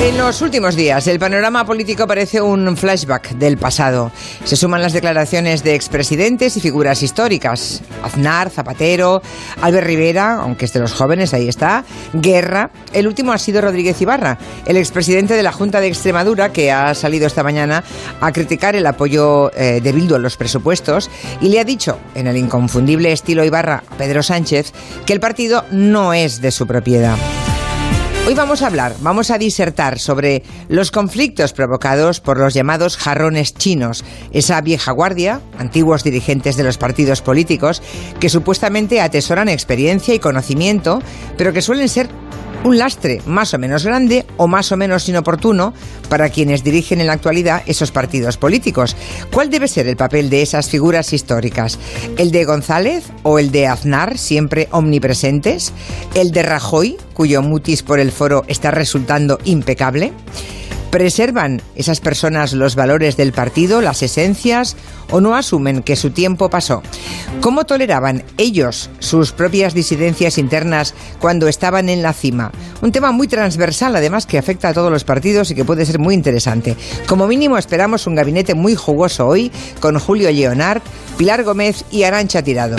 En los últimos días, el panorama político parece un flashback del pasado. Se suman las declaraciones de expresidentes y figuras históricas. Aznar, Zapatero, Albert Rivera, aunque es los jóvenes, ahí está. Guerra. El último ha sido Rodríguez Ibarra, el expresidente de la Junta de Extremadura, que ha salido esta mañana a criticar el apoyo eh, de Bildu a los presupuestos y le ha dicho, en el inconfundible estilo Ibarra a Pedro Sánchez, que el partido no es de su propiedad. Hoy vamos a hablar, vamos a disertar sobre los conflictos provocados por los llamados jarrones chinos, esa vieja guardia, antiguos dirigentes de los partidos políticos, que supuestamente atesoran experiencia y conocimiento, pero que suelen ser un lastre más o menos grande o más o menos inoportuno para quienes dirigen en la actualidad esos partidos políticos. ¿Cuál debe ser el papel de esas figuras históricas? ¿El de González o el de Aznar, siempre omnipresentes? ¿El de Rajoy, cuyo mutis por el foro está resultando impecable? ¿Preservan esas personas los valores del partido, las esencias, o no asumen que su tiempo pasó? ¿Cómo toleraban ellos sus propias disidencias internas cuando estaban en la cima? Un tema muy transversal, además, que afecta a todos los partidos y que puede ser muy interesante. Como mínimo, esperamos un gabinete muy jugoso hoy con Julio Leonard, Pilar Gómez y Arancha Tirado.